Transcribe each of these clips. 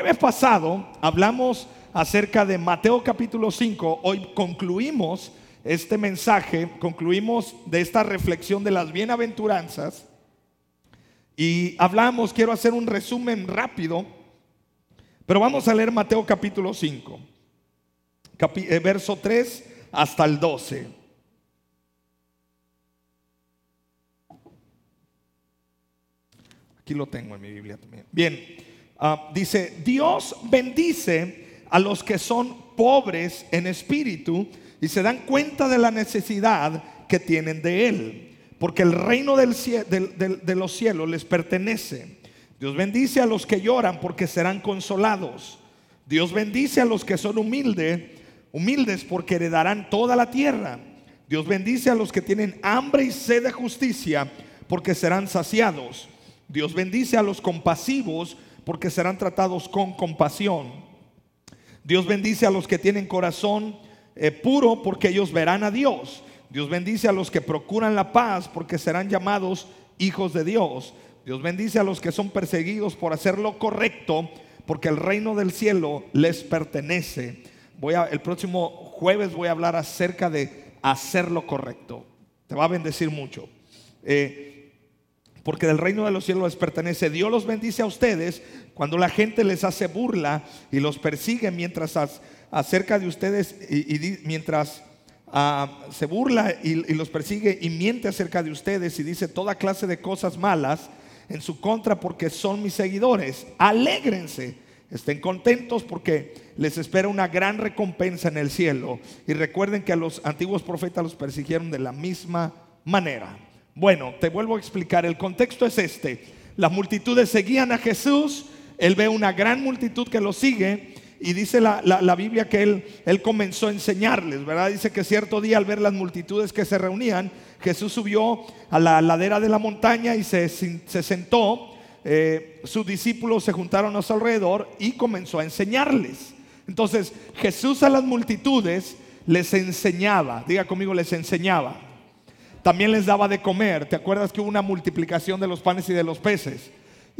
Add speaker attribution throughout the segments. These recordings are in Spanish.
Speaker 1: El mes pasado hablamos acerca de Mateo capítulo 5. Hoy concluimos este mensaje, concluimos de esta reflexión de las bienaventuranzas. Y hablamos, quiero hacer un resumen rápido, pero vamos a leer Mateo capítulo 5, eh, verso 3 hasta el 12. Aquí lo tengo en mi Biblia también. Bien, ah, dice, Dios bendice a los que son pobres en espíritu y se dan cuenta de la necesidad que tienen de Él porque el reino del de los cielos les pertenece. Dios bendice a los que lloran porque serán consolados. Dios bendice a los que son humildes, humildes porque heredarán toda la tierra. Dios bendice a los que tienen hambre y sed de justicia porque serán saciados. Dios bendice a los compasivos porque serán tratados con compasión. Dios bendice a los que tienen corazón eh, puro porque ellos verán a Dios. Dios bendice a los que procuran la paz porque serán llamados hijos de Dios. Dios bendice a los que son perseguidos por hacer lo correcto porque el reino del cielo les pertenece. Voy a, el próximo jueves voy a hablar acerca de hacer lo correcto. Te va a bendecir mucho. Eh, porque del reino de los cielos les pertenece. Dios los bendice a ustedes cuando la gente les hace burla y los persigue mientras acerca de ustedes y mientras Ah, se burla y, los persigue y miente acerca de ustedes y dice toda clase de cosas malas en su contra porque son mis seguidores. Alégrense, estén contentos porque les espera una gran recompensa en el cielo. Y recuerden que a los antiguos profetas los persiguieron de la misma manera. Bueno, te vuelvo a explicar, el contexto es este. Las multitudes seguían a Jesús, él ve una gran multitud que lo sigue y dice la, Biblia que él, él comenzó a enseñarles, ¿verdad? Dice que cierto día al ver las multitudes que se reunían, Jesús subió a la ladera de la montaña y se, se sentó. Eh, sus discípulos se juntaron a su alrededor y comenzó a enseñarles. Entonces Jesús a las multitudes les enseñaba, diga conmigo, les enseñaba. También les daba de comer. ¿Te acuerdas que hubo una multiplicación de los panes y de los peces?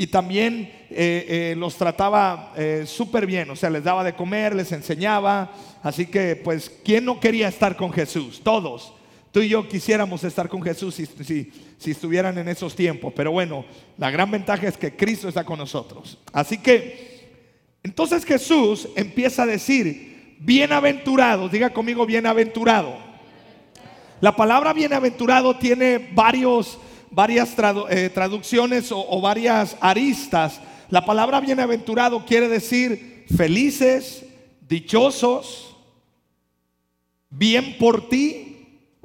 Speaker 1: y también eh, eh, los trataba eh, súper bien, o sea, les daba de comer, les enseñaba. Así que, pues, ¿quién no quería estar con Jesús? Todos. Tú y yo quisiéramos estar con Jesús si, si estuvieran en esos tiempos. Pero bueno, la gran ventaja es que Cristo está con nosotros. Así que, entonces Jesús empieza a decir, bienaventurados, diga conmigo bienaventurado. La palabra bienaventurado tiene varios varias eh, traducciones o, varias aristas. La palabra bienaventurado quiere decir felices, dichosos, bien por ti.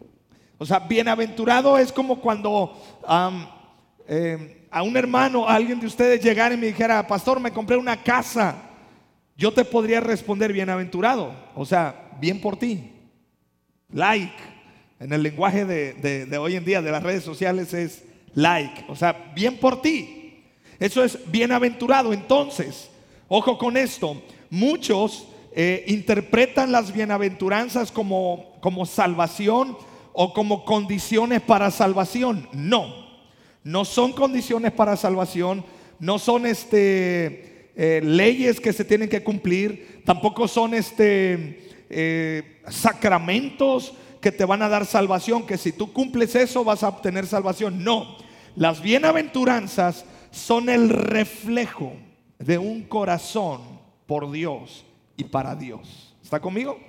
Speaker 1: O sea, bienaventurado es como cuando em, a un hermano, a alguien de ustedes llegara y me dijera, pastor, me compré una casa. Yo te podría responder bienaventurado. O sea, bien por ti. Like en el lenguaje de, hoy en día de las redes sociales es like, o sea, bien por ti. Eso es bienaventurado. Entonces, ojo con esto, muchos eh, interpretan las bienaventuranzas como, salvación o como condiciones para salvación. No, no son condiciones para salvación, no son este, eh, leyes que se tienen que cumplir, tampoco son este, eh, sacramentos que te van a dar salvación, que si tú cumples eso vas a obtener salvación. No, las bienaventuranzas son el reflejo de un corazón por Dios y para Dios. ¿Está conmigo?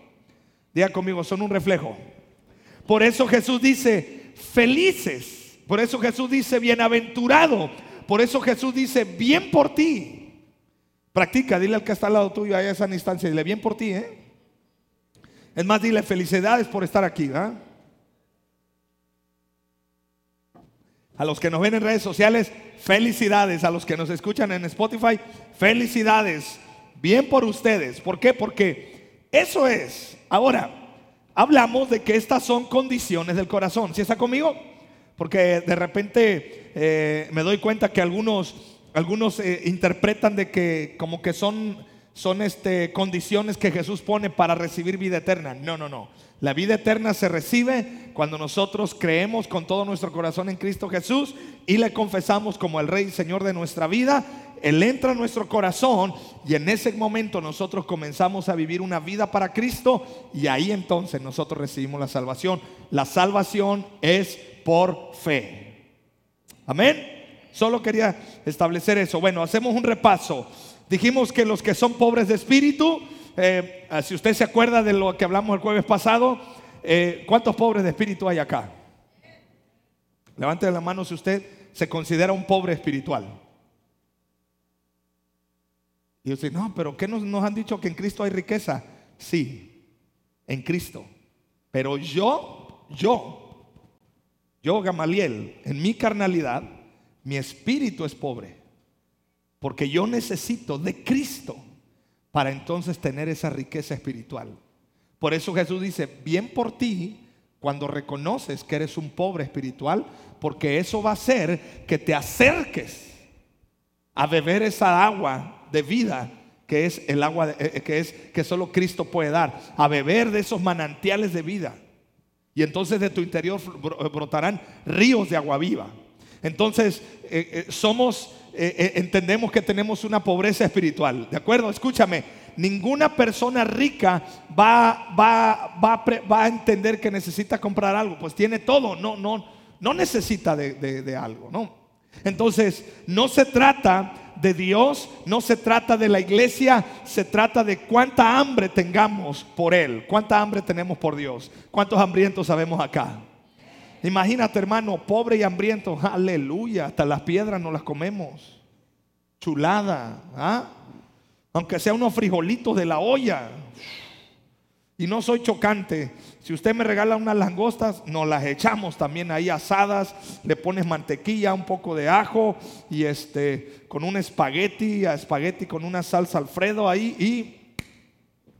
Speaker 1: Diga conmigo, son un reflejo. Por eso Jesús dice, felices. Por eso Jesús dice, bienaventurado. Por eso Jesús dice, bien por ti. Practica, dile al que está al lado tuyo, a esa instancia, dile, bien por ti, ¿eh? Es más, dile felicidades por estar aquí. A los que nos ven en redes sociales, felicidades. A los que nos escuchan en Spotify, felicidades. Bien por ustedes. ¿Por qué? Porque eso es. Ahora, hablamos de que estas son condiciones del corazón. ¿Sí está conmigo? Porque de repente eh, me doy cuenta que algunos, algunos eh, interpretan de que como que son son este, condiciones que Jesús pone para recibir vida eterna. No, no, no. La vida eterna se recibe cuando nosotros creemos con todo nuestro corazón en Cristo Jesús y le confesamos como el Rey y Señor de nuestra vida Él entra a nuestro corazón y en ese momento nosotros comenzamos a vivir una vida para Cristo y ahí entonces nosotros recibimos la salvación. La salvación es por fe. Amén. Solo quería establecer eso. Bueno, hacemos un repaso. Dijimos que los que son pobres de espíritu, eh, si usted se acuerda de lo que hablamos el jueves pasado, eh, ¿cuántos pobres de espíritu hay acá? Levante la mano si usted se considera un pobre espiritual. Y yo no, pero ¿qué nos, nos han dicho que en Cristo hay riqueza? Sí, en Cristo. Pero yo, yo, yo, Gamaliel, en mi carnalidad, mi espíritu es pobre. Porque yo necesito de Cristo para entonces tener esa riqueza espiritual. Por eso Jesús dice, bien por ti cuando reconoces que eres un pobre espiritual, porque eso va a hacer que te acerques a beber esa agua de vida que es el agua eh, eh, que es que solo Cristo puede dar, a beber de esos manantiales de vida. Y entonces de tu interior brotarán ríos de agua viva. Entonces eh, somos entendemos que tenemos una pobreza espiritual, ¿de acuerdo? Escúchame, ninguna persona rica va, va, va, va, a entender que necesita comprar algo, pues tiene todo, no, no, no necesita de, de algo, ¿no? Entonces, no se trata de Dios, no se trata de la iglesia, se trata de cuánta hambre tengamos por Él, cuánta hambre tenemos por Dios, cuántos hambrientos sabemos acá. Imagínate, hermano, pobre y hambriento, aleluya, hasta las piedras no las comemos. Chulada, ¿ah? aunque sea unos frijolitos de la olla. Y no soy chocante. Si usted me regala unas langostas, nos las echamos también ahí asadas. Le pones mantequilla, un poco de ajo y este con un espagueti, a espagueti con una salsa alfredo ahí y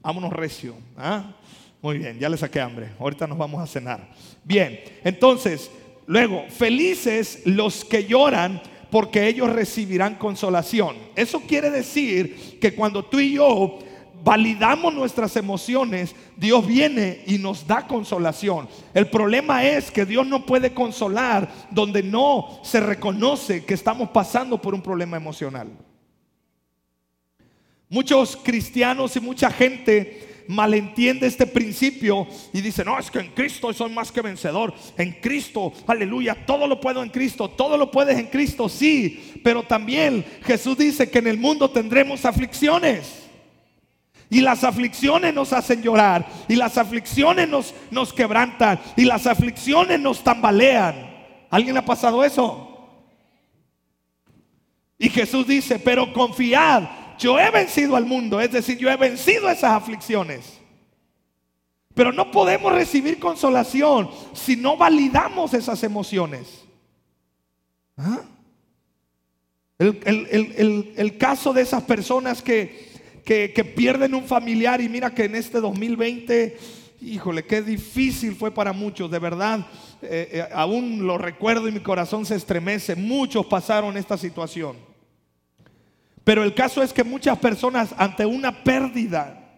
Speaker 1: vámonos recio. ¿ah? Muy bien, ya le saqué hambre. Ahorita nos vamos a cenar. Bien, entonces, luego, felices los que lloran porque ellos recibirán consolación. Eso quiere decir que cuando tú y yo validamos nuestras emociones, Dios viene y nos da consolación. El problema es que Dios no puede consolar donde no se reconoce que estamos pasando por un problema emocional. Muchos cristianos y mucha gente malentiende este principio y dice, no, es que en Cristo soy más que vencedor. En Cristo, aleluya, todo lo puedo en Cristo, todo lo puedes en Cristo, sí. Pero también Jesús dice que en el mundo tendremos aflicciones. Y las aflicciones nos hacen llorar. Y las aflicciones nos, nos quebrantan. Y las aflicciones nos tambalean. ¿Alguien ha pasado eso? Y Jesús dice, pero confiad, yo he vencido al mundo. Es decir, yo he vencido esas aflicciones. Pero no podemos recibir consolación si no validamos esas emociones. ¿Ah? el caso de esas personas que pierden un familiar y mira que en este 2020, híjole, qué difícil fue para muchos, de verdad, eh, eh, aún lo recuerdo y mi corazón se estremece, muchos pasaron esta situación. Pero el caso es que muchas personas ante una pérdida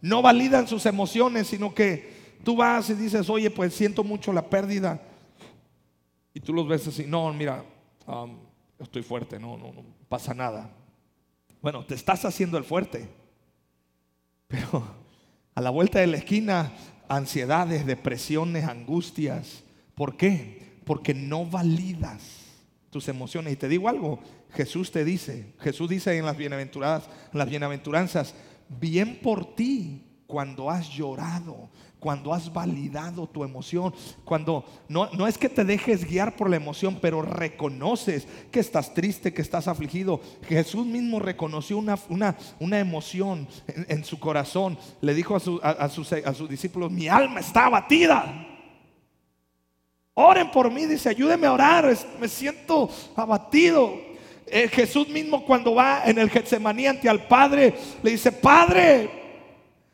Speaker 1: no validan sus emociones, sino que tú vas y dices, oye, pues siento mucho la pérdida. Y tú los ves así, no, mira, um, estoy fuerte, no, no, no pasa nada. Bueno, te estás haciendo el fuerte. Pero a la vuelta de la esquina, ansiedades, depresiones, angustias. ¿Por qué? Porque no validas tus emociones. Y te digo algo, Jesús te dice, Jesús dice en las bienaventuradas, en las bienaventuranzas, bien por ti cuando has llorado, cuando has validado tu emoción, cuando no, no, es que te dejes guiar por la emoción, pero reconoces que estás triste, que estás afligido. Jesús mismo reconoció una, una, una emoción en, su corazón. Le dijo a, sus, a sus discípulos, mi alma está abatida. Oren por mí, dice, ayúdenme a orar, me siento abatido. Eh, Jesús mismo cuando va en el Getsemaní ante al Padre, le dice, Padre,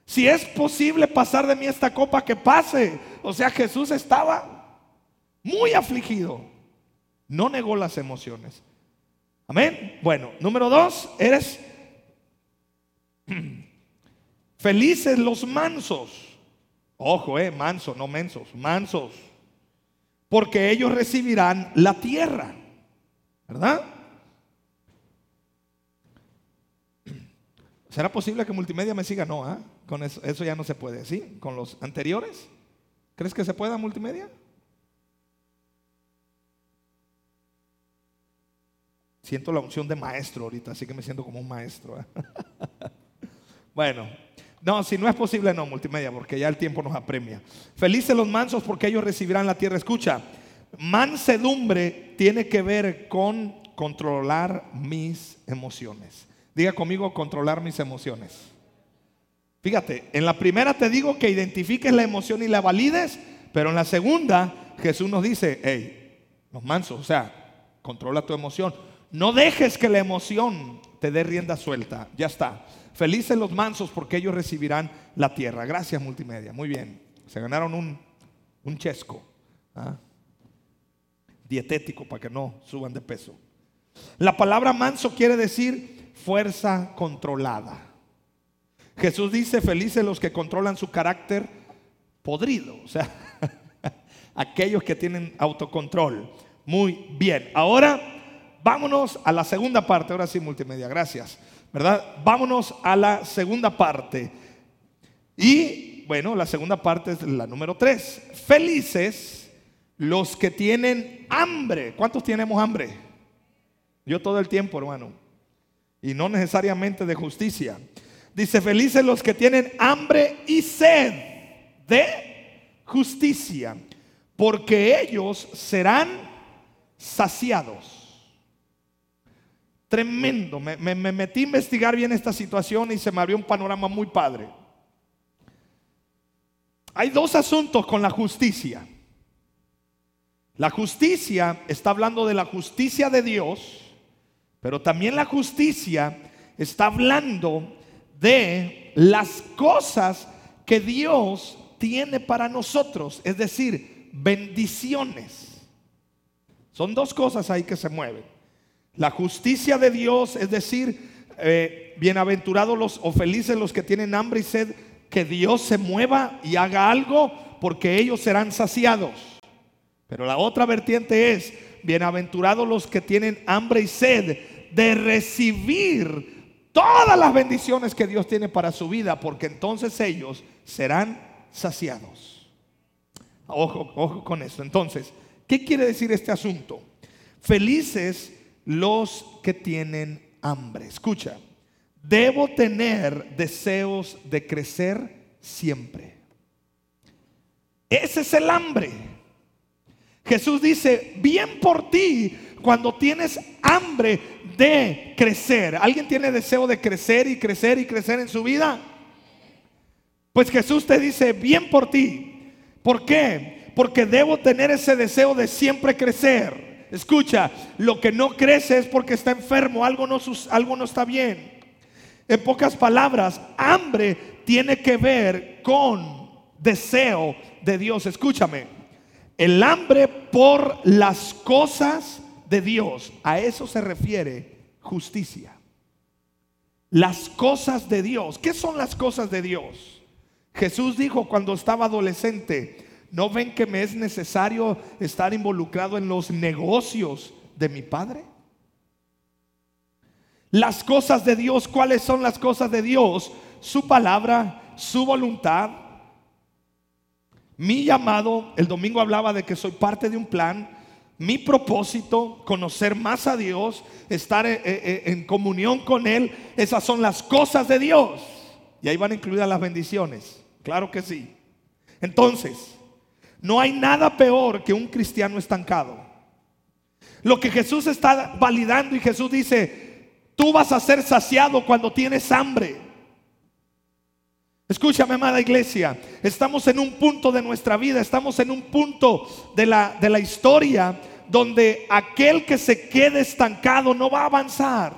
Speaker 1: si es posible pasar de mí esta copa, que pase. O sea, Jesús estaba muy afligido. No negó las emociones. Amén. Bueno, número dos, eres felices los mansos. Ojo, eh, mansos, no mensos, mansos. Porque ellos recibirán la tierra. ¿Verdad? ¿Será posible que multimedia me siga? No, ¿ah? con eso, eso ya no se puede, ¿sí? Con los anteriores. ¿Crees que se pueda multimedia? Siento la unción de maestro ahorita, así que me siento como un maestro. ¿eh? bueno, no, si no es posible, no, multimedia, porque ya el tiempo nos apremia. Felices los mansos porque ellos recibirán la tierra. Escucha, mansedumbre tiene que ver con controlar mis emociones. Diga conmigo, controlar mis emociones. Fíjate, en la primera te digo que identifiques la emoción y la valides, pero en la segunda Jesús nos dice, hey, los mansos, o sea, controla tu emoción. No dejes que la emoción te dé rienda suelta. Ya está. Felices los mansos porque ellos recibirán la tierra. Gracias multimedia. Muy bien. Se ganaron un, un chesco. ¿ah? Dietético para que no suban de peso. La palabra manso quiere decir fuerza controlada. Jesús dice, felices los que controlan su carácter podrido. O sea, aquellos que tienen autocontrol. Muy bien. Ahora vámonos a la segunda parte. Ahora sí, multimedia. Gracias. ¿Verdad? Vámonos a la segunda parte. Y bueno, la segunda parte es la número tres. Felices los que tienen hambre. ¿Cuántos tenemos hambre? Yo todo el tiempo, hermano. Y no necesariamente de justicia. Dice, felices los que tienen hambre y sed de justicia, porque ellos serán saciados. Tremendo. Me, metí a investigar bien esta situación y se me abrió un panorama muy padre. Hay dos asuntos con la justicia. La justicia está hablando de la justicia de Dios, pero también la justicia está hablando de las cosas que Dios tiene para nosotros, es decir, bendiciones. Son dos cosas ahí que se mueven. La justicia de Dios, es decir, eh, bienaventurados los o felices los que tienen hambre y sed, que Dios se mueva y haga algo porque ellos serán saciados. Pero la otra vertiente es, bienaventurados los que tienen hambre y sed de recibir todas las bendiciones que Dios tiene para su vida, porque entonces ellos serán saciados. Ojo, ojo con eso. Entonces, ¿qué quiere decir este asunto? Felices los que tienen hambre. Escucha, debo tener deseos de crecer siempre. Ese es el hambre. Jesús dice, bien por ti cuando tienes hambre de crecer. ¿Alguien tiene deseo de crecer y crecer y crecer en su vida? Pues Jesús te dice, bien por ti. ¿Por qué? Porque debo tener ese deseo de siempre crecer. Escucha, lo que no crece es porque está enfermo, algo no, algo no está bien. En pocas palabras, hambre tiene que ver con deseo de Dios. Escúchame, el hambre por las cosas de Dios, a eso se refiere justicia. Las cosas de Dios. ¿Qué son las cosas de Dios? Jesús dijo cuando estaba adolescente, ¿no ven que me es necesario estar involucrado en los negocios de mi Padre? Las cosas de Dios, ¿cuáles son las cosas de Dios? Su palabra, su voluntad. Mi llamado, el domingo hablaba de que soy parte de un plan mi propósito, conocer más a Dios, estar eh, eh, eh, en, comunión con Él, esas son las cosas de Dios. Y ahí van incluidas las bendiciones. Claro que sí. Entonces, no hay nada peor que un cristiano estancado. Lo que Jesús está validando y Jesús dice, tú vas a ser saciado cuando tienes hambre. Escúchame, amada iglesia, estamos en un punto de nuestra vida, estamos en un punto de la, de la historia donde aquel que se quede estancado no va a avanzar.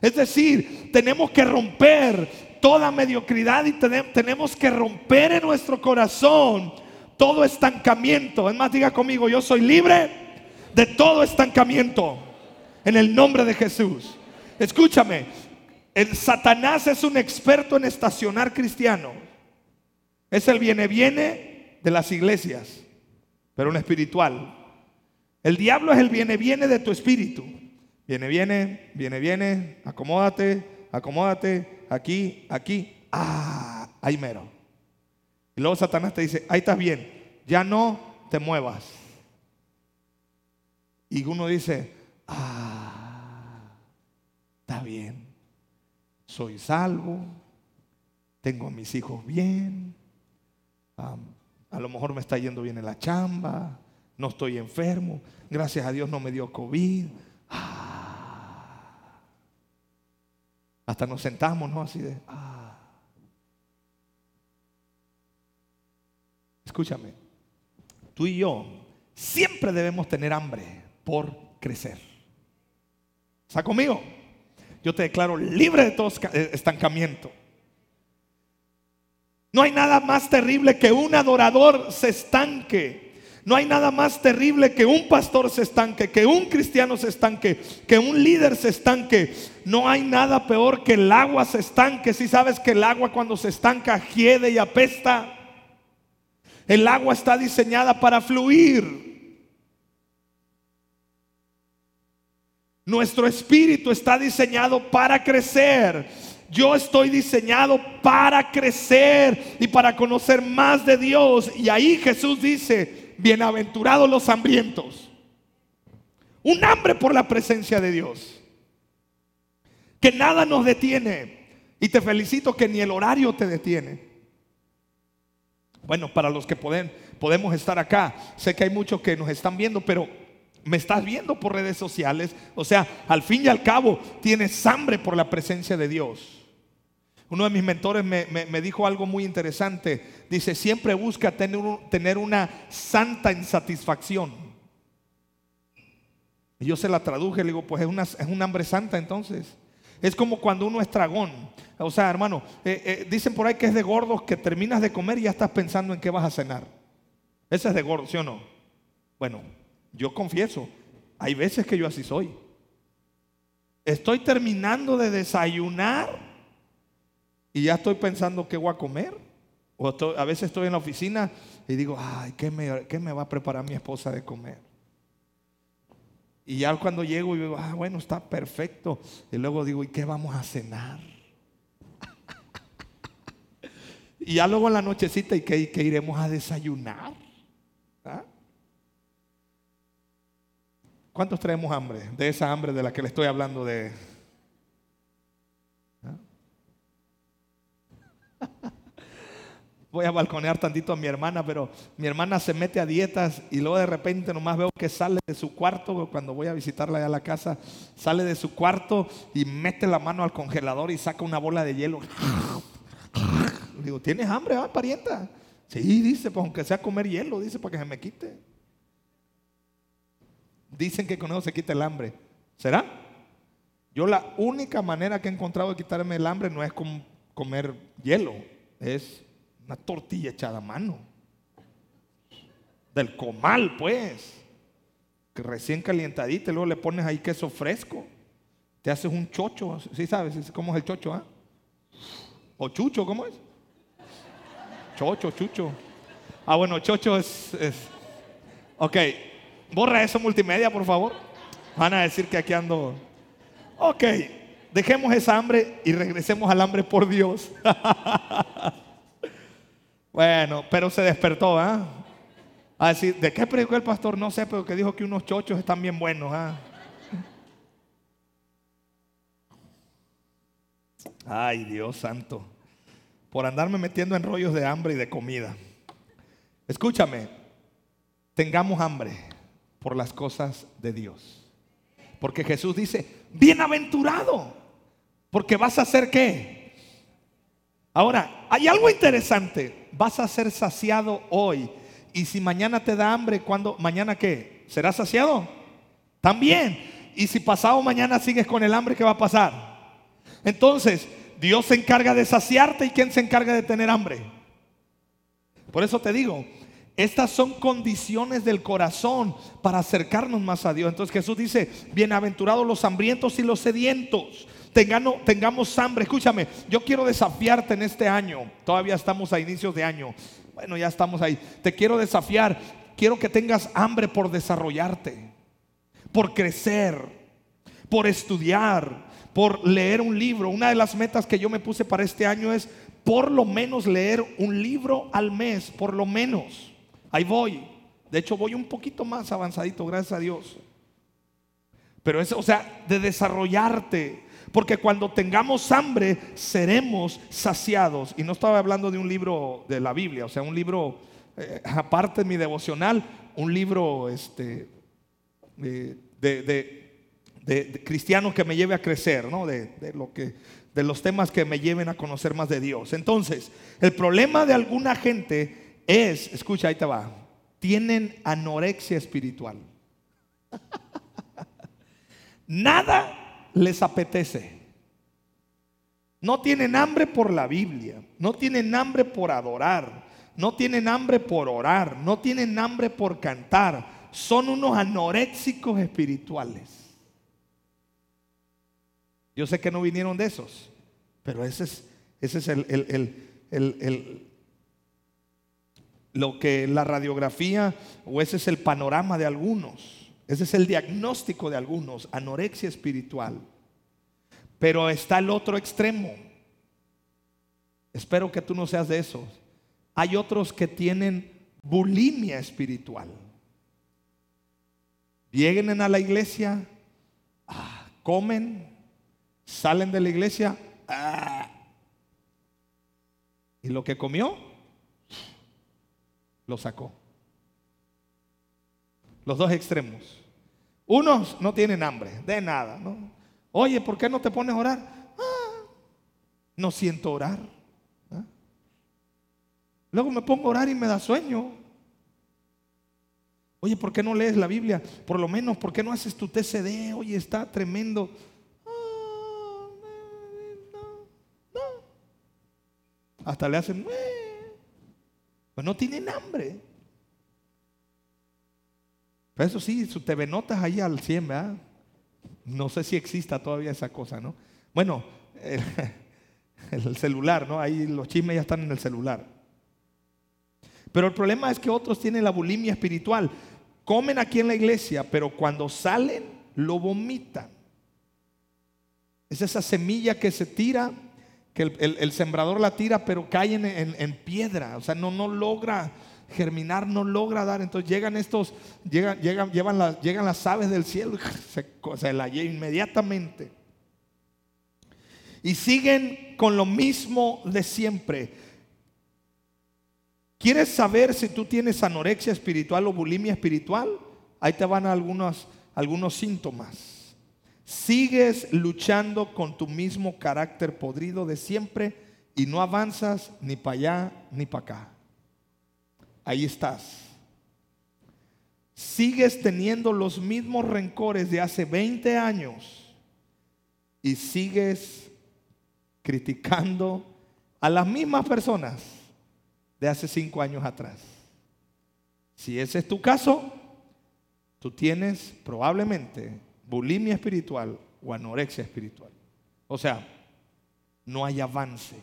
Speaker 1: Es decir, tenemos que romper toda mediocridad y tenemos que romper en nuestro corazón todo estancamiento. Es más, diga conmigo, yo soy libre de todo estancamiento en el nombre de Jesús. Escúchame, el Satanás es un experto en estacionar cristianos. Es el viene-viene de las iglesias, pero un espiritual. El diablo es el viene-viene de tu espíritu. Viene, viene, viene, viene, acomódate, acomódate, aquí, aquí. Ah, ahí mero. Y luego Satanás te dice, ahí estás bien, ya no te muevas. Y uno dice, ah, está bien, soy salvo, tengo a mis hijos bien, a lo mejor me está yendo bien en la chamba, no estoy enfermo, gracias a Dios no me dio COVID. Ah. Hasta nos sentamos, ¿no? Así de, ah. Escúchame, tú y yo siempre debemos tener hambre por crecer. ¿Está conmigo? Yo te declaro libre de todo eh, estancamiento. No hay nada más terrible que un adorador se estanque. No hay nada más terrible que un pastor se estanque, que un cristiano se estanque, que un líder se estanque. No hay nada peor que el agua se estanque. Si sabes que el agua cuando se estanca hiede y apesta. El agua está diseñada para fluir. Nuestro espíritu está diseñado para crecer. Yo estoy diseñado para crecer y para conocer más de Dios. Y ahí Jesús dice, bienaventurados los hambrientos. Un hambre por la presencia de Dios. Que nada nos detiene. Y te felicito que ni el horario te detiene. Bueno, para los que pueden, podemos estar acá, sé que hay muchos que nos están viendo, pero me estás viendo por redes sociales. O sea, al fin y al cabo, tienes hambre por la presencia de Dios. Uno de mis mentores me, dijo algo muy interesante. Dice, siempre busca tener, tener una santa insatisfacción. Y yo se la traduje, le digo, pues es una, es un hambre santa entonces. Es como cuando uno es tragón. O sea, hermano, eh, eh, dicen por ahí que es de gordos que terminas de comer y ya estás pensando en qué vas a cenar. Ese es de gordo, ¿sí o no? Bueno, yo confieso, hay veces que yo así soy. Estoy terminando de desayunar y ya estoy pensando qué voy a comer. O a veces estoy en la oficina y digo, ay, ¿qué me, ¿qué me va a preparar mi esposa de comer? Y ya cuando llego y digo, ah, bueno, está perfecto. Y luego digo, ¿y qué vamos a cenar? y ya luego en la nochecita, ¿y qué, iremos a desayunar? ¿Ah? ¿Cuántos traemos hambre? De esa hambre de la que le estoy hablando de voy a balconear tantito a mi hermana, pero mi hermana se mete a dietas y luego de repente nomás veo que sale de su cuarto, cuando voy a visitarla allá a la casa, sale de su cuarto y mete la mano al congelador y saca una bola de hielo. digo, ¿tienes hambre, ah, parienta? Sí, dice, pues aunque sea comer hielo, dice, para que se me quite. Dicen que con eso se quita el hambre. ¿Será? Yo la única manera que he encontrado de quitarme el hambre no es comer hielo, es una tortilla echada a mano. Del comal, pues. Recién calientadita, luego le pones ahí queso fresco. Te haces un chocho. ¿Sí sabes cómo es el chocho? Ah? ¿O chucho? ¿Cómo es? Chocho, chucho. Ah, bueno, chocho es, es. Ok, borra eso multimedia, por favor. Van a decir que aquí ando. Ok, dejemos esa hambre y regresemos al hambre por Dios. Bueno, pero se despertó, ¿ah? A decir, ¿de qué predicó el pastor? No sé, pero que dijo que unos chochos están bien buenos, ¿ah? Ay, Dios santo. Por andarme metiendo en rollos de hambre y de comida. Escúchame, tengamos hambre por las cosas de Dios. Porque Jesús dice, bienaventurado, porque vas a hacer qué? Ahora, hay algo interesante vas a ser saciado hoy. Y si mañana te da hambre, ¿cuándo? ¿Mañana qué? ¿Serás saciado? También. Y si pasado mañana sigues con el hambre, ¿qué va a pasar? Entonces, Dios se encarga de saciarte y ¿quién se encarga de tener hambre? Por eso te digo, estas son condiciones del corazón para acercarnos más a Dios. Entonces Jesús dice, bienaventurados los hambrientos y los sedientos tengamos, hambre. Escúchame, yo quiero desafiarte en este año. Todavía estamos a inicios de año. Bueno, ya estamos ahí. Te quiero desafiar. Quiero que tengas hambre por desarrollarte, por crecer, por estudiar, por leer un libro. Una de las metas que yo me puse para este año es por lo menos leer un libro al mes, por lo menos. Ahí voy. De hecho, voy un poquito más avanzadito, gracias a Dios. Pero es, o sea, de desarrollarte. Porque cuando tengamos hambre, seremos saciados. Y no estaba hablando de un libro de la Biblia, o sea, un libro, eh, aparte de mi devocional, un libro este, de, de, cristiano que me lleve a crecer, ¿no? de, lo que, de los temas que me lleven a conocer más de Dios. Entonces, el problema de alguna gente es, escucha, ahí te va, tienen anorexia espiritual. Nada les apetece. No tienen hambre por la Biblia, no tienen hambre por adorar, no tienen hambre por orar, no tienen hambre por cantar. Son unos anoréxicos espirituales. Yo sé que no vinieron de esos, pero ese es, ese es el, el, lo que la radiografía o ese es el panorama de algunos. Ese es el diagnóstico de algunos, anorexia espiritual. Pero está el otro extremo. Espero que tú no seas de esos. Hay otros que tienen bulimia espiritual. Vienen a la iglesia, ah, comen, salen de la iglesia ah, y lo que comió lo sacó. Los dos extremos. Unos no tienen hambre, de nada. ¿no? Oye, ¿por qué no te pones a orar? Ah, no siento orar. Luego me pongo a orar y me da sueño. Oye, ¿por qué no lees la Biblia? Por lo menos, ¿por qué no haces tu TCD? Oye, está tremendo. Ah, Hasta le hacen, pues no tienen hambre. Pero eso sí, su TV Notas ahí al 100, ¿verdad? No sé si exista todavía esa cosa, ¿no? Bueno, el, celular, ¿no? Ahí los chismes ya están en el celular. Pero el problema es que otros tienen la bulimia espiritual. Comen aquí en la iglesia, pero cuando salen lo vomitan. Es esa semilla que se tira, el, sembrador la tira, pero cae en, piedra. O sea, no, no logra germinar, no logra dar. Entonces llegan estos, llegan, llegan, llevan las, llegan las aves del cielo, se, se la llevan inmediatamente. Y siguen con lo mismo de siempre. ¿Quieres saber si tú tienes anorexia espiritual o bulimia espiritual? Ahí te van algunos, algunos síntomas. Sigues luchando con tu mismo carácter podrido de siempre y no avanzas ni para allá ni para acá ahí estás. Sigues teniendo los mismos rencores de hace 20 años y sigues criticando a las mismas personas de hace 5 años atrás. Si ese es tu caso, tú tienes probablemente bulimia espiritual o anorexia espiritual. O sea, no hay avance.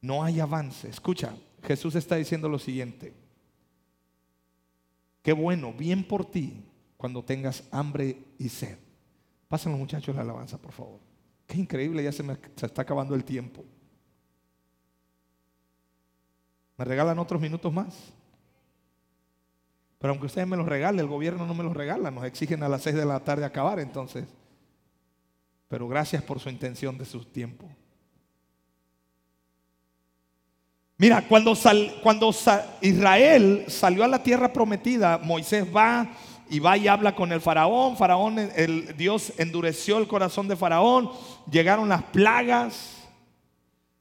Speaker 1: No hay avance. Escucha, Jesús está diciendo lo siguiente. Qué bueno, bien por ti cuando tengas hambre y sed. Pasen los muchachos la alabanza, por favor. Qué increíble, ya se me está acabando el tiempo. ¿Me regalan otros minutos más? Pero aunque ustedes me los regalen, el gobierno no me los regala, nos exigen a las seis de la tarde acabar entonces. Pero gracias por su intención de su tiempo. Mira, cuando, cuando Israel salió a la tierra prometida, Moisés va y va y habla con el faraón. Faraón, el, Dios endureció el corazón de faraón. Llegaron las plagas.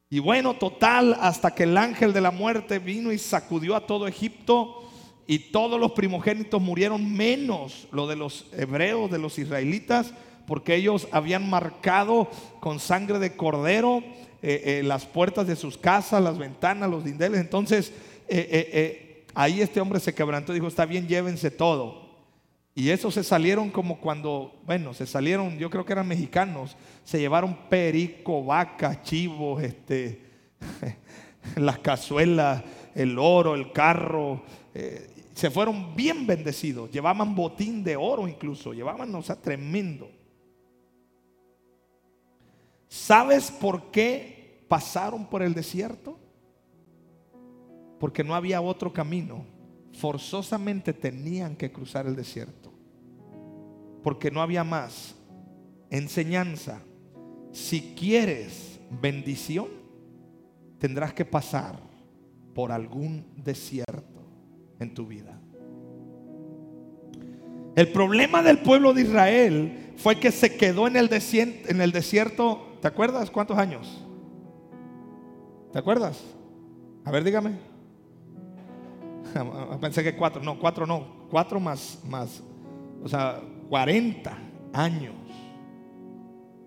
Speaker 1: Y bueno, total, hasta que el ángel de la muerte vino y sacudió a todo Egipto. Y todos los primogénitos murieron, menos lo de los hebreos, de los israelitas, porque ellos habían marcado con sangre de cordero eh, eh, las puertas de sus casas, las ventanas, los dindeles. Entonces, eh, ahí este hombre se quebrantó y dijo, está bien, llévense todo. Y esos se salieron como cuando, bueno, se salieron, yo creo que eran mexicanos, se llevaron perico, vaca, chivos, este, las cazuelas, el oro, el carro, se fueron bien bendecidos, llevaban botín de oro incluso, llevaban, o sea, tremendo. ¿Sabes por qué pasaron por el desierto? Porque no había otro camino. Forzosamente tenían que cruzar el desierto. Porque no había más. Enseñanza. Si quieres bendición, tendrás que pasar por algún desierto en tu vida. El problema del pueblo de Israel fue que se quedó en el, desierto, en el desierto, ¿te acuerdas cuántos años? ¿Te acuerdas? A ver, dígame. Pensé que cuatro, no, cuatro no, cuatro más, más, o sea, 40 años.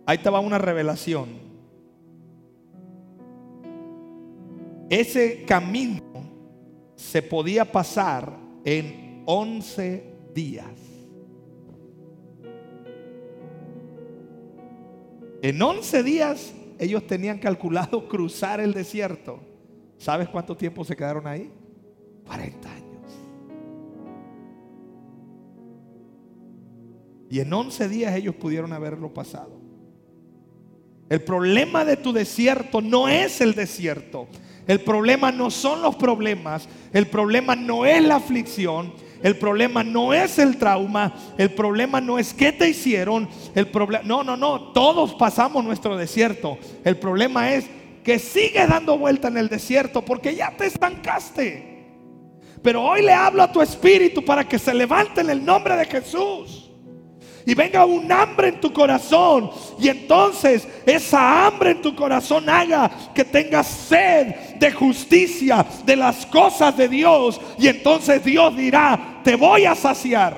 Speaker 1: Ahí va una revelación. Ese camino se podía pasar en 11 días. En 11 días ellos tenían calculado cruzar el desierto. ¿Sabes cuánto tiempo se quedaron ahí? 40 años. Y en 11 días ellos pudieron haberlo pasado. El problema de tu desierto no es el desierto. El problema no son los problemas. El problema no es la aflicción. El problema no es el trauma, el problema no es qué te hicieron, el problema no, no, no, todos pasamos nuestro desierto. El problema es que sigues dando vuelta en el desierto porque ya te estancaste. Pero hoy le hablo a tu espíritu para que se levante en el nombre de Jesús y venga un hambre en tu corazón. Y entonces esa hambre en tu corazón haga que tengas sed de justicia, de las cosas de Dios. Y entonces Dios dirá, te voy a saciar.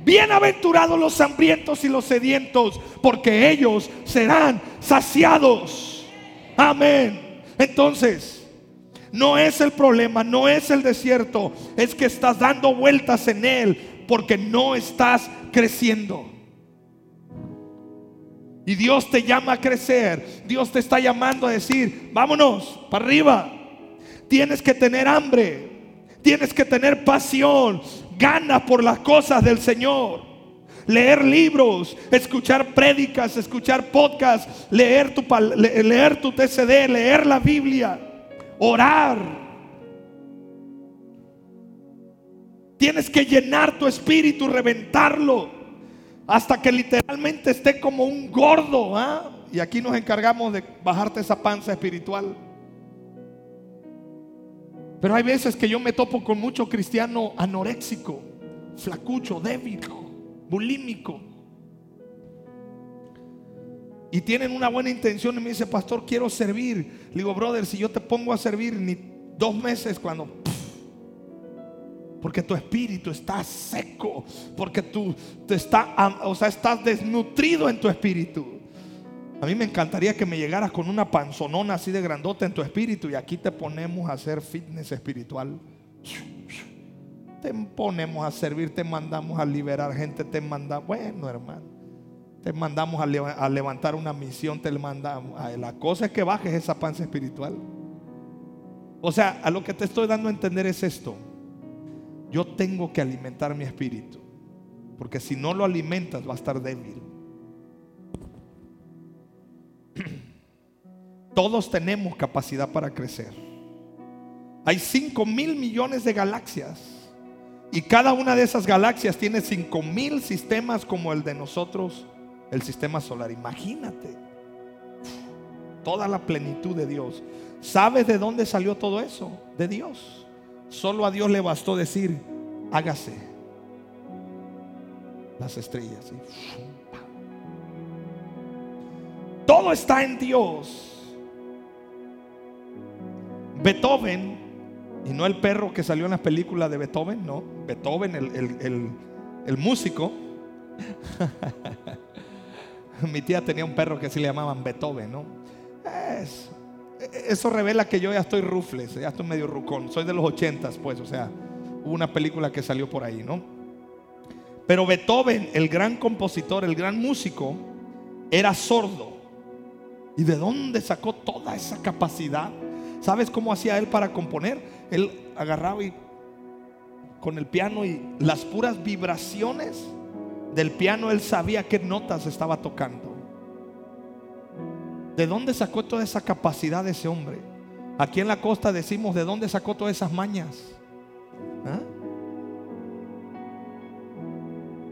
Speaker 1: Bienaventurados los hambrientos y los sedientos, porque ellos serán saciados. Amén. Entonces, no es el problema, no es el desierto, es que estás dando vueltas en él porque no estás creciendo. Y Dios te llama a crecer. Dios te está llamando a decir, vámonos, para arriba. Tienes que tener hambre. Tienes que tener pasión. Gana por las cosas del Señor. Leer libros, escuchar prédicas, escuchar podcasts, leer tu, leer tu TCD, leer la Biblia, orar Tienes que llenar tu espíritu, reventarlo, hasta que literalmente esté como un gordo. ¿ah? Y aquí nos encargamos de bajarte esa panza espiritual. Pero hay veces que yo me topo con mucho cristiano anoréxico, flacucho, débil, bulímico. Y tienen una buena intención y me dice, pastor, quiero servir. Le digo, brother, si yo te pongo a servir ni dos meses cuando porque tu espíritu está seco. Porque tú te está, o sea, estás desnutrido en tu espíritu. A mí me encantaría que me llegaras con una panzonona así de grandota en tu espíritu y aquí te ponemos a hacer fitness espiritual. Te ponemos a servir, te mandamos a liberar gente, te mandamos, bueno hermano, te mandamos a, levantar una misión, te mandamos. La cosa es que bajes esa panza espiritual. O sea, a lo que te estoy dando a entender es esto. Yo tengo que alimentar mi espíritu. Porque si no lo alimentas va a estar débil. Todos tenemos capacidad para crecer. Hay 5 mil millones de galaxias. Y cada una de esas galaxias tiene 5 mil sistemas como el de nosotros, el sistema solar. Imagínate. Toda la plenitud de Dios. ¿Sabes de dónde salió todo eso? De Dios. Solo a Dios le bastó decir, hágase las estrellas. Todo está en Dios. Beethoven, y no el perro que salió en la película de Beethoven, no, Beethoven, el, músico. Mi tía tenía un perro que se le llamaban Beethoven, ¿no? Es eso revela que yo ya estoy rufles, ya estoy medio rucón. Soy de los ochentas, pues, o sea, hubo una película que salió por ahí, ¿no? Pero Beethoven, el gran compositor, el gran músico, era sordo. ¿Y de dónde sacó toda esa capacidad? ¿Sabes cómo hacía él para componer? Él agarraba y con el piano y las puras vibraciones del piano él sabía qué notas estaba tocando. ¿De dónde sacó toda esa capacidad de ese hombre? Aquí en la costa decimos, ¿de dónde sacó todas esas mañas? ¿Ah?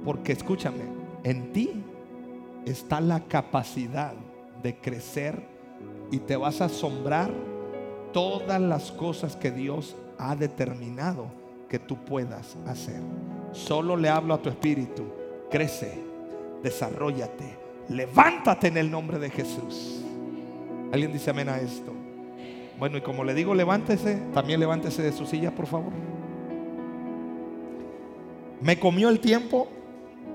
Speaker 1: Porque escúchame, en ti está la capacidad de crecer y te vas a asombrar todas las cosas que Dios ha determinado que tú puedas hacer. Solo le hablo a tu espíritu, crece, desarrollate, levántate en el nombre de Jesús. ¿Alguien dice amén a esto? Bueno, y como le digo, levántese, también levántese de su silla, por favor. Me comió el tiempo,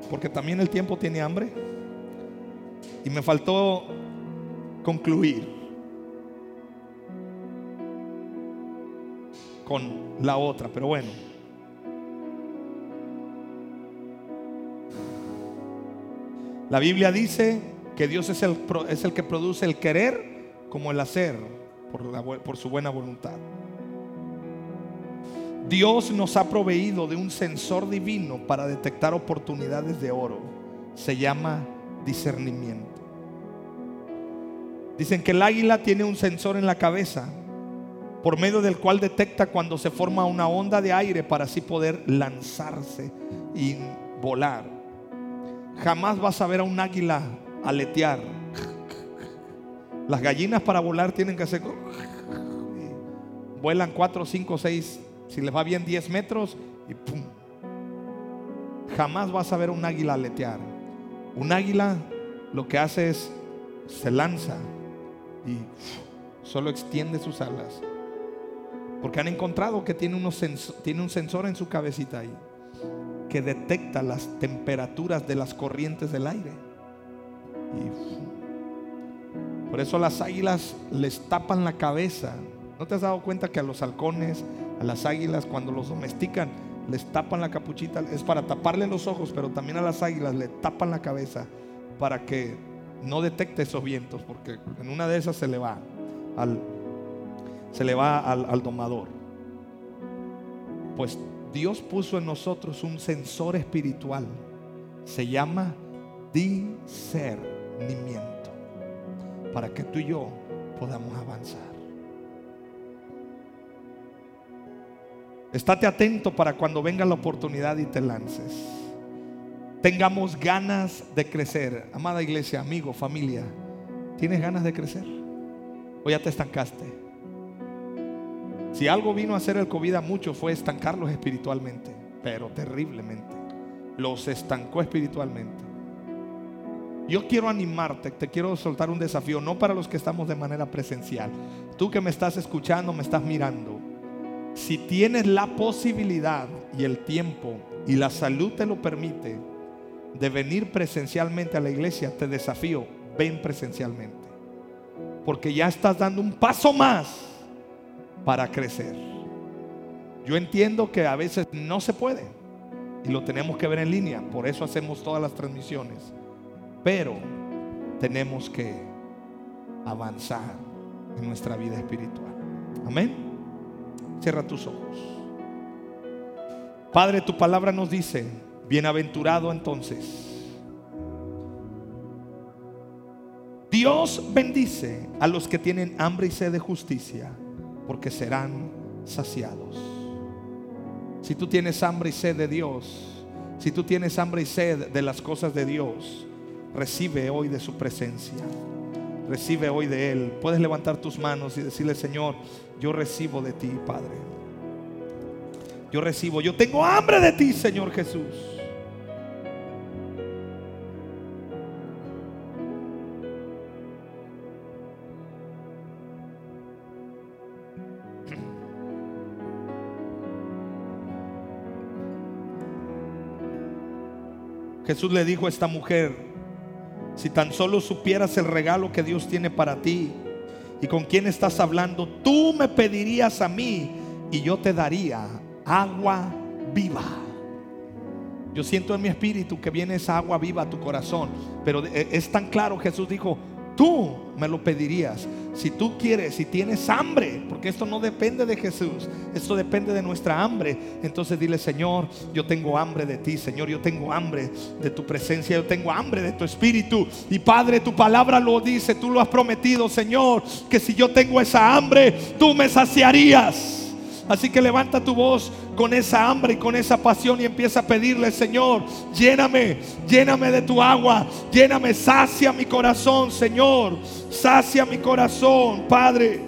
Speaker 1: porque también el tiempo tiene hambre. Y me faltó concluir con la otra, pero bueno. La Biblia dice que Dios es el, es el que produce el querer como el hacer por, su buena voluntad. Dios nos ha proveído de un sensor divino para detectar oportunidades de oro. Se llama discernimiento. Dicen que el águila tiene un sensor en la cabeza por medio del cual detecta cuando se forma una onda de aire para así poder lanzarse y volar. Jamás vas a ver a un águila aletear. Las gallinas para volar tienen que hacer... Vuelan 4, 5, 6, si les va bien 10 metros y ¡pum! Jamás vas a ver un águila aletear. Un águila lo que hace es se lanza y solo extiende sus alas. Porque han encontrado que tiene, tiene un sensor en su cabecita ahí que detecta las temperaturas de las corrientes del aire. Y por eso las águilas les tapan la cabeza. ¿No te has dado cuenta que a los halcones, a las águilas, cuando los domestican, les tapan la capuchita? Es para taparle los ojos, pero también a las águilas le tapan la cabeza para que no detecte esos vientos, porque en una de esas se le va al, se le va al, al domador. Pues Dios puso en nosotros un sensor espiritual. Se llama discernimiento. Para que tú y yo podamos avanzar. Estate atento para cuando venga la oportunidad y te lances tengamos ganas de crecer. Amada iglesia, amigo, familia, ¿tienes ganas de crecer? ¿O ya te estancaste? Si algo vino a hacer el COVID a muchos fue estancarlos espiritualmente, pero terriblemente. Los estancó espiritualmente. Yo quiero animarte, te quiero soltar un desafío, no para los que estamos de manera presencial. Tú que me estás escuchando, me estás mirando. Si tienes la posibilidad y el tiempo y la salud te lo permite, de venir presencialmente a la iglesia, te desafío, ven presencialmente. Porque ya estás dando un paso más para crecer. Yo entiendo que a veces no se puede y lo tenemos que ver en línea, por eso hacemos todas las transmisiones. Pero tenemos que avanzar en nuestra vida espiritual. Amén. Cierra tus ojos. Padre, tu palabra nos dice Bienaventurado entonces. Dios bendice a los que tienen hambre y sed de justicia, porque serán saciados. Si tú tienes hambre y sed de Dios, si tú tienes hambre y sed de las cosas de Dios, recibe hoy de su presencia. Recibe hoy de Él. Puedes levantar tus manos y decirle, Señor, yo recibo de ti, Padre. Yo recibo, yo tengo hambre de ti, Señor Jesús. Jesús le dijo a esta mujer, si tan solo supieras el regalo que Dios tiene para ti y con quién estás hablando, tú me pedirías a mí y yo te daría agua viva. Yo siento en mi espíritu que viene esa agua viva a tu corazón, pero es tan claro, Jesús dijo, tú me lo pedirías? Si tú quieres, si tienes hambre, porque esto no depende de Jesús, esto depende de nuestra hambre, entonces dile, Señor, yo tengo hambre de ti, Señor, yo tengo hambre de tu presencia, yo tengo hambre de tu espíritu. Y Padre, tu palabra lo dice, tú lo has prometido, Señor, que si yo tengo esa hambre, tú me saciarías. Así que levanta tu voz con esa hambre y con esa pasión y empieza a pedirle, Señor, lléname, lléname de tu agua, lléname, sacia mi corazón, Señor, sacia mi corazón, Padre.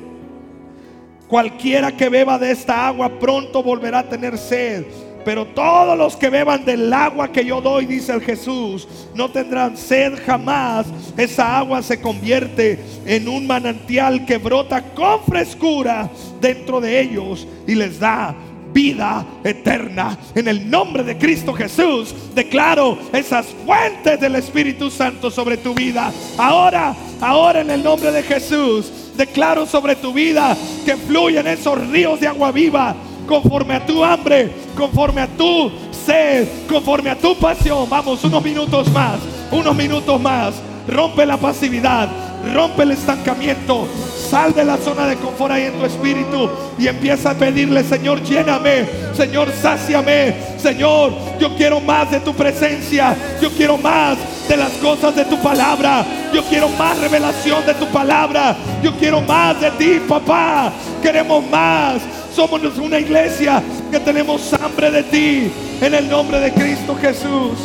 Speaker 1: Cualquiera que beba de esta agua pronto volverá a tener sed. Pero todos los que beban del agua que yo doy, dice el Jesús, no tendrán sed jamás. Esa agua se convierte en un manantial que brota con frescura dentro de ellos y les da vida eterna. En el nombre de Cristo Jesús, declaro esas fuentes del Espíritu Santo sobre tu vida. Ahora, ahora en el nombre de Jesús, declaro sobre tu vida que fluyen esos ríos de agua viva conforme a tu hambre, conforme a tu sed, conforme a tu pasión. Vamos, unos minutos más, unos minutos más. Rompe la pasividad, rompe el estancamiento, sal de la zona de confort ahí en tu espíritu y empieza a pedirle, Señor, lléname, Señor, sáciame, Señor, yo quiero más de tu presencia, yo quiero más de las cosas de tu palabra, yo quiero más revelación de tu palabra, yo quiero más de ti, papá, queremos más. Somos una iglesia que tenemos hambre de ti. En el nombre de Cristo Jesús.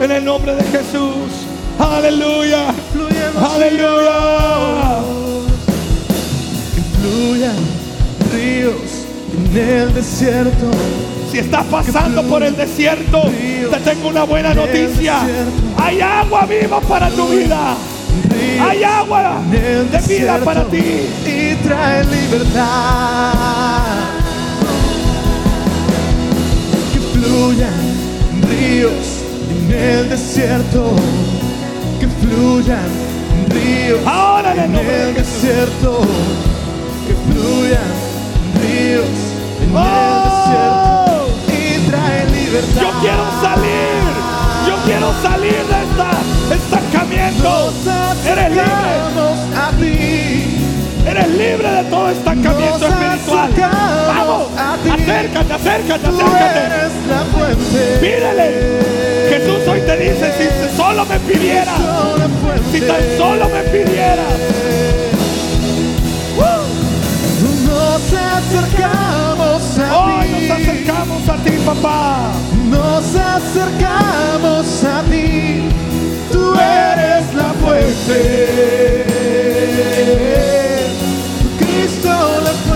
Speaker 1: En el nombre de Jesús. Aleluya. Aleluya.
Speaker 2: Que fluyan ríos en el desierto.
Speaker 1: Si estás pasando por el desierto, te tengo una buena noticia. Hay agua viva para tu vida. Hay agua de vida para ti.
Speaker 2: Y trae libertad. Fluyan ríos en el desierto. Que fluyan ríos
Speaker 1: Ahora en el
Speaker 2: desierto. Que fluyan ríos en
Speaker 1: Oh.
Speaker 2: el desierto. Y trae libertad.
Speaker 1: Yo quiero salir. Yo quiero salir de esta estancamiento. Eres libre.
Speaker 2: acercamos a ti.
Speaker 1: Eres libre de todo estancamiento espiritual. Vamos, acércate, acércate, acércate.
Speaker 2: eres la fuente.
Speaker 1: Pídele. Jesús hoy te dice, si solo me pidieras, si tan solo me pidieras.
Speaker 2: Nos acercamos a
Speaker 1: Hoy
Speaker 2: ti.
Speaker 1: nos acercamos a ti, papá.
Speaker 2: Nos acercamos a ti. Tú eres la fuente. Cristo la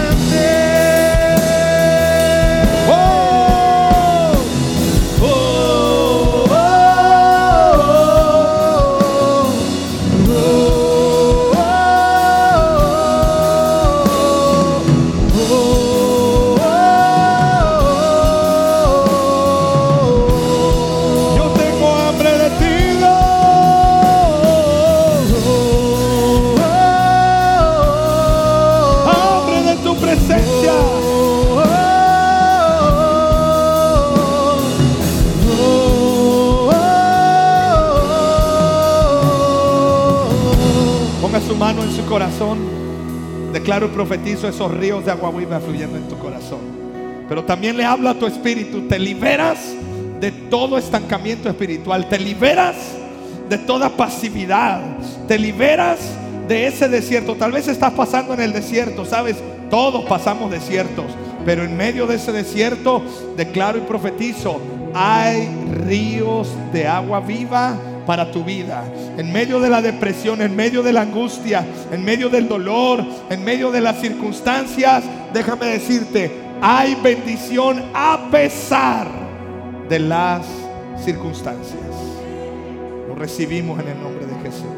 Speaker 1: profetizo esos ríos de agua viva fluyendo en tu corazón. Pero también le hablo a tu espíritu. Te liberas de todo estancamiento espiritual. Te liberas de toda pasividad. Te liberas de ese desierto. Tal vez estás pasando en el desierto. Sabes, todos pasamos desiertos. Pero en medio de ese desierto, declaro y profetizo, hay ríos de agua viva para tu vida. En medio de la depresión, en medio de la angustia, en medio del dolor, en medio de las circunstancias, déjame decirte, hay bendición a pesar de las circunstancias. Lo recibimos en el nombre de Jesús.